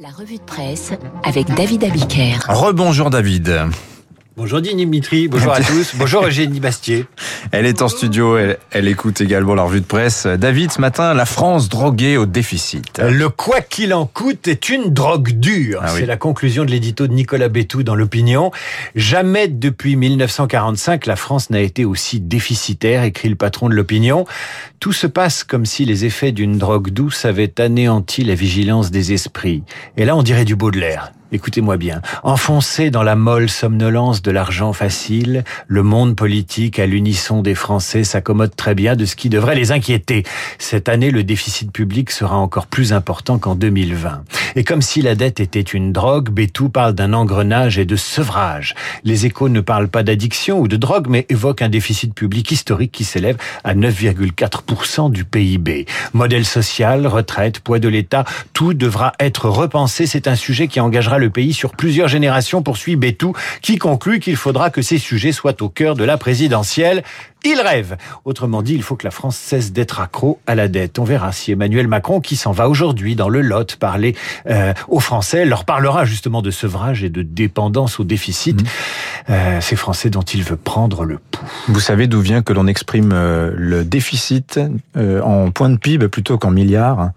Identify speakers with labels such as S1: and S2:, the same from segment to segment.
S1: La revue de presse avec David Abiker.
S2: Rebonjour David.
S3: Bonjour Dimitri, bonjour à tous, bonjour Eugénie Bastier.
S2: Elle est en studio, elle, elle, écoute également la revue de presse. David, ce matin, la France droguée au déficit.
S3: Le quoi qu'il en coûte est une drogue dure. Ah oui. C'est la conclusion de l'édito de Nicolas Bétou dans l'opinion. Jamais depuis 1945 la France n'a été aussi déficitaire, écrit le patron de l'opinion. Tout se passe comme si les effets d'une drogue douce avaient anéanti la vigilance des esprits. Et là, on dirait du Baudelaire. Écoutez-moi bien. Enfoncé dans la molle somnolence de l'argent facile, le monde politique à l'unisson des Français s'accommode très bien de ce qui devrait les inquiéter. Cette année, le déficit public sera encore plus important qu'en 2020. Et comme si la dette était une drogue, Bétou parle d'un engrenage et de sevrage. Les échos ne parlent pas d'addiction ou de drogue, mais évoquent un déficit public historique qui s'élève à 9,4% du PIB. Modèle social, retraite, poids de l'État, tout devra être repensé. C'est un sujet qui engagera le pays sur plusieurs générations, poursuit Bétou, qui conclut qu'il faudra que ces sujets soient au cœur de la présidentielle. Il rêve. Autrement dit, il faut que la France cesse d'être accro à la dette. On verra si Emmanuel Macron, qui s'en va aujourd'hui dans le Lot parler euh, aux Français, leur parlera justement de sevrage et de dépendance au déficit. Mmh. Euh, ces Français dont il veut prendre le pouls.
S2: Vous savez d'où vient que l'on exprime euh, le déficit en points de PIB plutôt qu'en milliards?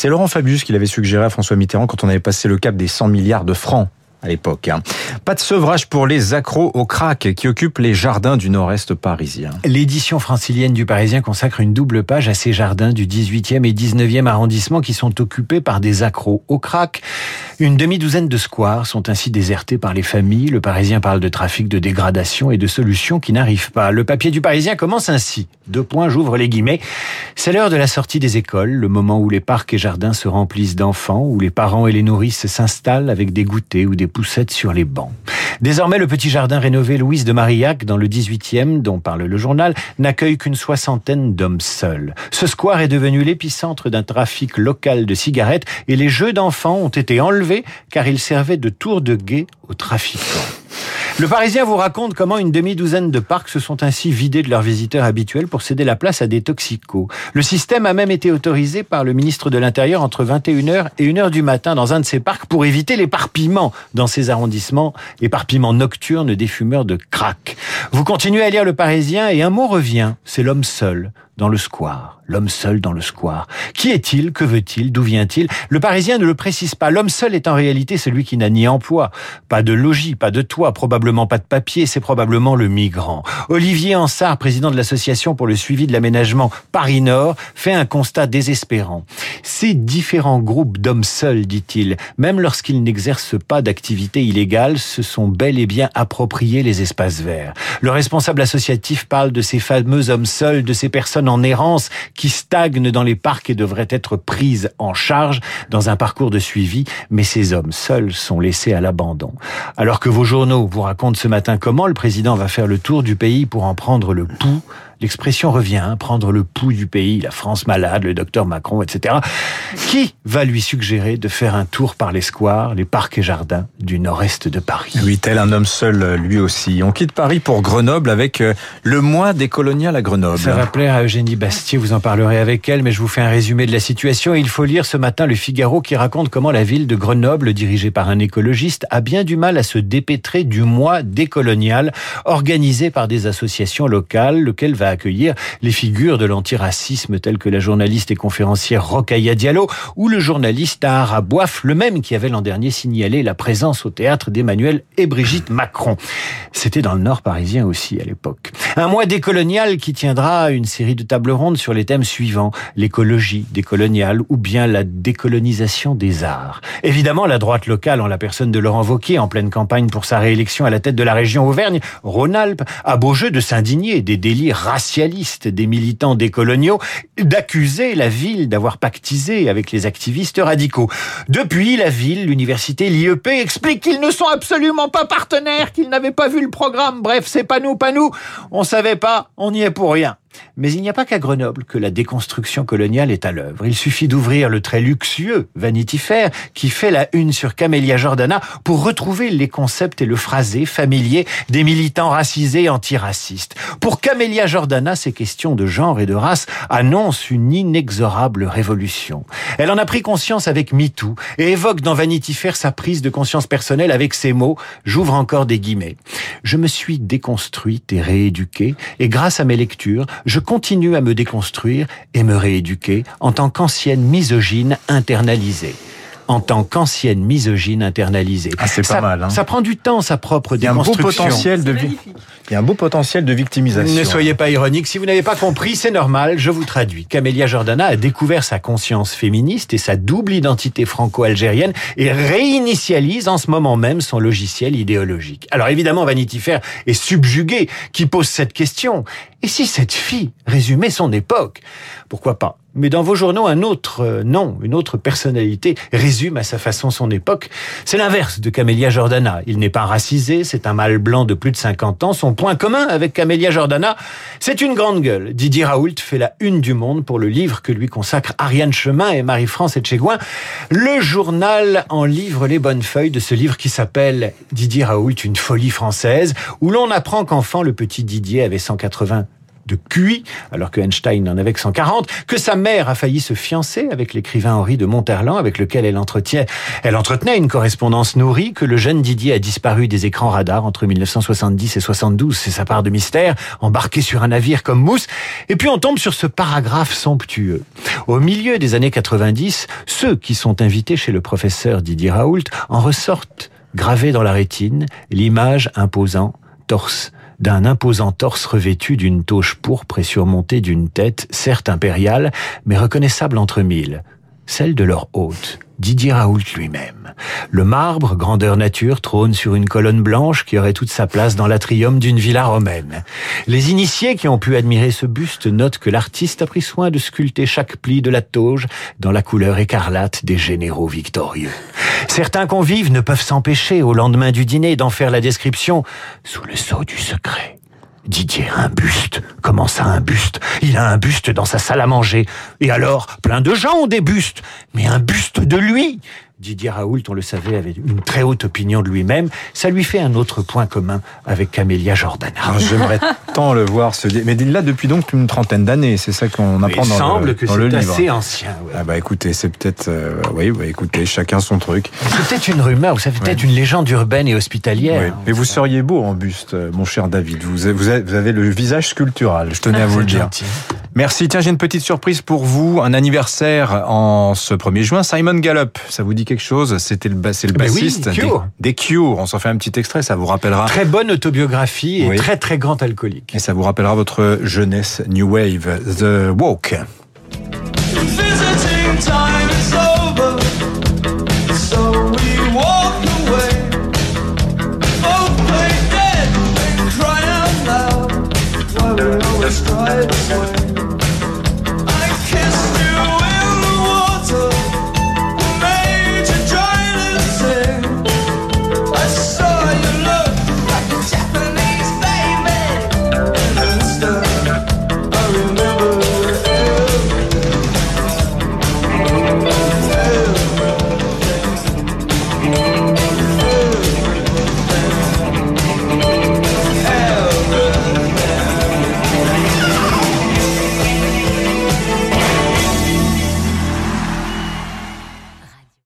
S2: C'est Laurent Fabius qui l'avait suggéré à François Mitterrand quand on avait passé le cap des 100 milliards de francs à l'époque. hein. Pas de sevrage pour les accros au crack qui occupent les jardins du nord-est parisien.
S3: L'édition francilienne du Parisien consacre une double page à ces jardins du 18e et 19e arrondissement qui sont occupés par des accros au crack. Une demi-douzaine de squares sont ainsi désertés par les familles. Le Parisien parle de trafic, de dégradation et de solutions qui n'arrivent pas. Le papier du Parisien commence ainsi. Deux points, j'ouvre les guillemets. C'est l'heure de la sortie des écoles, le moment où les parcs et jardins se remplissent d'enfants, où les parents et les nourrices s'installent avec des goûters ou des poussettes sur les bancs. Désormais, le petit jardin rénové Louise de Marillac, dans le 18e, dont parle le journal, n'accueille qu'une soixantaine d'hommes seuls. Ce square est devenu l'épicentre d'un trafic local de cigarettes et les jeux d'enfants ont été enlevés car ils servaient de tour de guet aux trafiquants. Le Parisien vous raconte comment une demi-douzaine de parcs se sont ainsi vidés de leurs visiteurs habituels pour céder la place à des toxicos. Le système a même été autorisé par le ministre de l'Intérieur entre 21h et 1h du matin dans un de ces parcs pour éviter l'éparpillement dans ces arrondissements, éparpillement nocturne des fumeurs de crack. Vous continuez à lire Le Parisien et un mot revient, c'est l'homme seul dans le square, l'homme seul dans le square. Qui est-il? Que veut-il? D'où vient-il? Le Parisien ne le précise pas. L'homme seul est en réalité celui qui n'a ni emploi, pas de logis, pas de toit, probablement pas de papier, c'est probablement le migrant. Olivier Ansart, président de l'association pour le suivi de l'aménagement Paris Nord, fait un constat désespérant. Ces différents groupes d'hommes seuls, dit-il, même lorsqu'ils n'exercent pas d'activité illégale, se sont bel et bien appropriés les espaces verts. Le responsable associatif parle de ces fameux hommes seuls, de ces personnes en errance qui stagnent dans les parcs et devraient être prises en charge dans un parcours de suivi, mais ces hommes seuls sont laissés à l'abandon. Alors que vos journaux vous racontent ce matin comment le président va faire le tour du pays pour en prendre le pouls, l'expression revient, hein, prendre le pouls du pays, la France malade, le docteur Macron, etc. Qui va lui suggérer de faire un tour par les squares, les parcs et jardins du nord-est de Paris?
S2: Oui, tel un homme seul, lui aussi. On quitte Paris pour Grenoble avec le mois des coloniales à Grenoble.
S3: Ça va plaire à Eugénie Bastier, vous en parlerez avec elle, mais je vous fais un résumé de la situation. Il faut lire ce matin le Figaro qui raconte comment la ville de Grenoble, dirigée par un écologiste, a bien du mal à se dépêtrer du mois décolonial organisé par des associations locales, lequel va accueillir les figures de l'antiracisme telles que la journaliste et conférencière Rokhaya Diallo ou le journaliste Tahara Boif, le même qui avait l'an dernier signalé la présence au théâtre d'Emmanuel et Brigitte Macron. C'était dans le nord parisien aussi à l'époque. Un mois décolonial qui tiendra une série de tables rondes sur les thèmes suivants, l'écologie décoloniale ou bien la décolonisation des arts. Évidemment, la droite locale, en la personne de Laurent Wauquiez, en pleine campagne pour sa réélection à la tête de la région Auvergne, Rhône-Alpes, a beau jeu de s'indigner des délits racialistes des militants décoloniaux, d'accuser la ville d'avoir pactisé avec les activistes radicaux. Depuis, la ville, l'université, l'IEP explique qu'ils ne sont absolument pas partenaires, qu'ils n'avaient pas vu le programme. Bref, c'est pas nous, pas nous. Savait pas, on y est pour rien. Mais il n'y a pas qu'à Grenoble que la déconstruction coloniale est à l'œuvre. Il suffit d'ouvrir le très luxueux Vanity Fair qui fait la une sur Camélia Jordana pour retrouver les concepts et le phrasé familier des militants racisés et antiracistes. Pour Camélia Jordana, ces questions de genre et de race annoncent une inexorable révolution. Elle en a pris conscience avec MeToo et évoque dans Vanity Fair sa prise de conscience personnelle avec ces mots, j'ouvre encore des guillemets. Je me suis déconstruite et rééduquée et grâce à mes lectures, je continue à me déconstruire et me rééduquer en tant qu'ancienne misogyne internalisée en tant qu'ancienne misogyne internalisée.
S2: Ah, c'est pas
S3: ça,
S2: mal. Hein.
S3: Ça prend du temps, sa propre
S2: Il y a un beau
S3: déconstruction.
S2: potentiel de Il y a un beau potentiel de victimisation.
S3: Ne soyez pas ironique. Si vous n'avez pas compris, c'est normal, je vous traduis. Camélia Jordana a découvert sa conscience féministe et sa double identité franco-algérienne et réinitialise en ce moment même son logiciel idéologique. Alors évidemment, Vanity Fair est subjugué qui pose cette question. Et si cette fille résumait son époque Pourquoi pas? Mais dans vos journaux, un autre euh, nom, une autre personnalité résume à sa façon son époque. C'est l'inverse de Camélia Jordana. Il n'est pas racisé, c'est un mâle blanc de plus de 50 ans. Son point commun avec Camélia Jordana, c'est une grande gueule. Didier Raoult fait la une du monde pour le livre que lui consacrent Ariane Chemin et Marie-France Etchegouin. Le journal en livre les bonnes feuilles de ce livre qui s'appelle Didier Raoult, une folie française, où l'on apprend qu'enfant le petit Didier avait 180 de QI, alors que Einstein en avait que 140, que sa mère a failli se fiancer avec l'écrivain Henri de Monterland, avec lequel elle entretient, elle entretenait une correspondance nourrie, que le jeune Didier a disparu des écrans radars entre 1970 et 72, c'est sa part de mystère, embarqué sur un navire comme mousse, et puis on tombe sur ce paragraphe somptueux. Au milieu des années 90, ceux qui sont invités chez le professeur Didier Raoult en ressortent gravés dans la rétine l'image imposant torse d'un imposant torse revêtu d'une toche pourpre et surmontée d'une tête, certes impériale, mais reconnaissable entre mille, celle de leur hôte, Didier Raoult lui-même. Le marbre, grandeur nature, trône sur une colonne blanche qui aurait toute sa place dans l'atrium d'une villa romaine. Les initiés qui ont pu admirer ce buste notent que l'artiste a pris soin de sculpter chaque pli de la toge dans la couleur écarlate des généraux victorieux. Certains convives ne peuvent s'empêcher, au lendemain du dîner, d'en faire la description sous le sceau du secret. Didier un buste. Comment ça, un buste? Il a un buste dans sa salle à manger. Et alors, plein de gens ont des bustes. Mais un buste de lui Didier Raoult, on le savait, avait une très haute opinion de lui-même. Ça lui fait un autre point commun avec Camélia Jordana.
S2: Ah, J'aimerais tant le voir se Mais là, depuis donc une trentaine d'années, c'est ça qu'on apprend
S3: il
S2: dans
S3: semble
S2: le,
S3: que
S2: dans le
S3: c'est
S2: livre.
S3: assez ancien. ouais.
S2: Ah bah écoutez, c'est peut-être... euh, oui, bah écoutez, chacun son truc.
S3: C'est peut-être une rumeur, vous savez, peut-être une légende urbaine et hospitalière.
S2: Mais vous seriez beau en buste, euh, mon cher David. Vous avez, vous le visage sculptural, je tenais à vous le
S3: C'est
S2: dire.
S3: gentil.
S2: Merci. Tiens, j'ai une petite surprise pour vous. Un anniversaire en ce 1er juin. Simon Gallup, ça vous dit quelque chose? C'était le, c'est le
S3: eh ben
S2: bassiste oui,
S3: Cure.
S2: Des, des, Cure. On s'en fait un petit extrait, ça vous rappellera.
S3: Très bonne autobiographie et très très grand alcoolique.
S2: Et ça vous rappellera votre jeunesse New Wave, The Walk.
S4: Let's away.